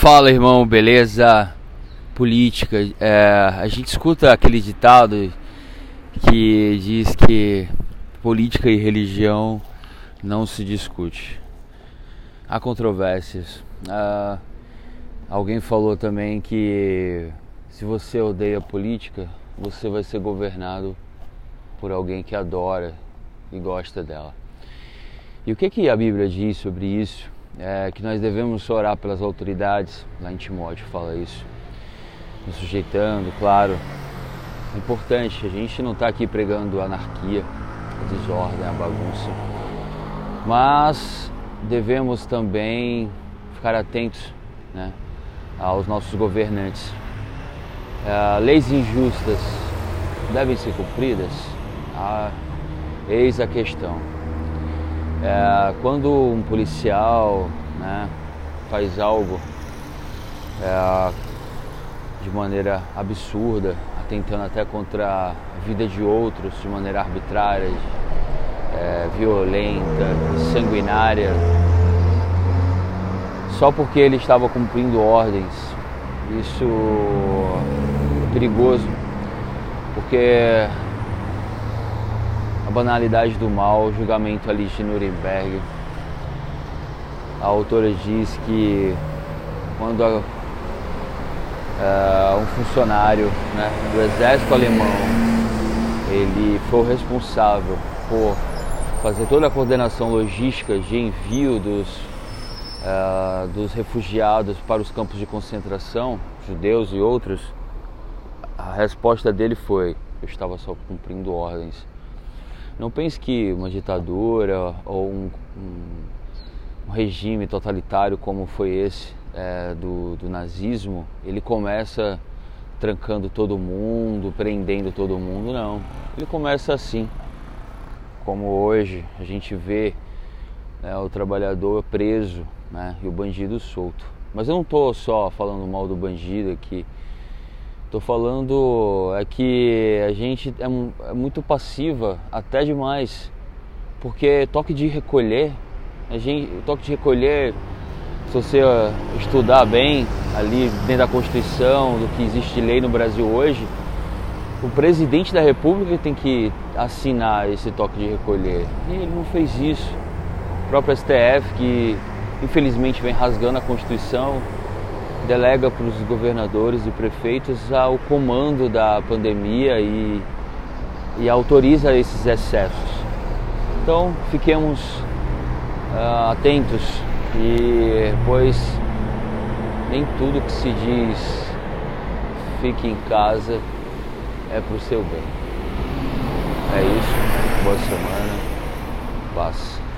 Fala irmão, beleza? Política. É, a gente escuta aquele ditado que diz que política e religião não se discute. Há controvérsias. Ah, alguém falou também que se você odeia política, você vai ser governado por alguém que adora e gosta dela. E o que, que a Bíblia diz sobre isso? É, que nós devemos orar pelas autoridades, lá em Timóteo fala isso, nos sujeitando, claro. É importante, a gente não está aqui pregando anarquia, a desordem, a bagunça, mas devemos também ficar atentos né, aos nossos governantes. É, leis injustas devem ser cumpridas? Ah, eis a questão. É, quando um policial né, faz algo é, de maneira absurda, atentando até contra a vida de outros de maneira arbitrária, é, violenta, sanguinária, só porque ele estava cumprindo ordens. Isso é perigoso, porque a banalidade do mal, o julgamento ali de Nuremberg. A autora diz que quando a, uh, um funcionário né, do exército alemão ele foi o responsável por fazer toda a coordenação logística de envio dos, uh, dos refugiados para os campos de concentração, judeus e outros, a resposta dele foi: eu estava só cumprindo ordens. Não pense que uma ditadura ou um, um, um regime totalitário como foi esse é, do, do nazismo, ele começa trancando todo mundo, prendendo todo mundo, não. Ele começa assim, como hoje a gente vê né, o trabalhador preso né, e o bandido solto. Mas eu não estou só falando mal do bandido aqui. Estou falando é que a gente é, é, muito passiva, até demais, porque toque de recolher, a gente, toque de recolher, se você estudar bem ali dentro da Constituição, do que existe de lei no Brasil hoje, o presidente da República tem que assinar esse toque de recolher. E ele não fez isso. O próprio STF, que infelizmente vem rasgando a Constituição, delega para os governadores e prefeitos o comando da pandemia e, e autoriza esses excessos. Então fiquemos uh, atentos e pois nem tudo que se diz fique em casa é para o seu bem. É isso, boa semana, paz.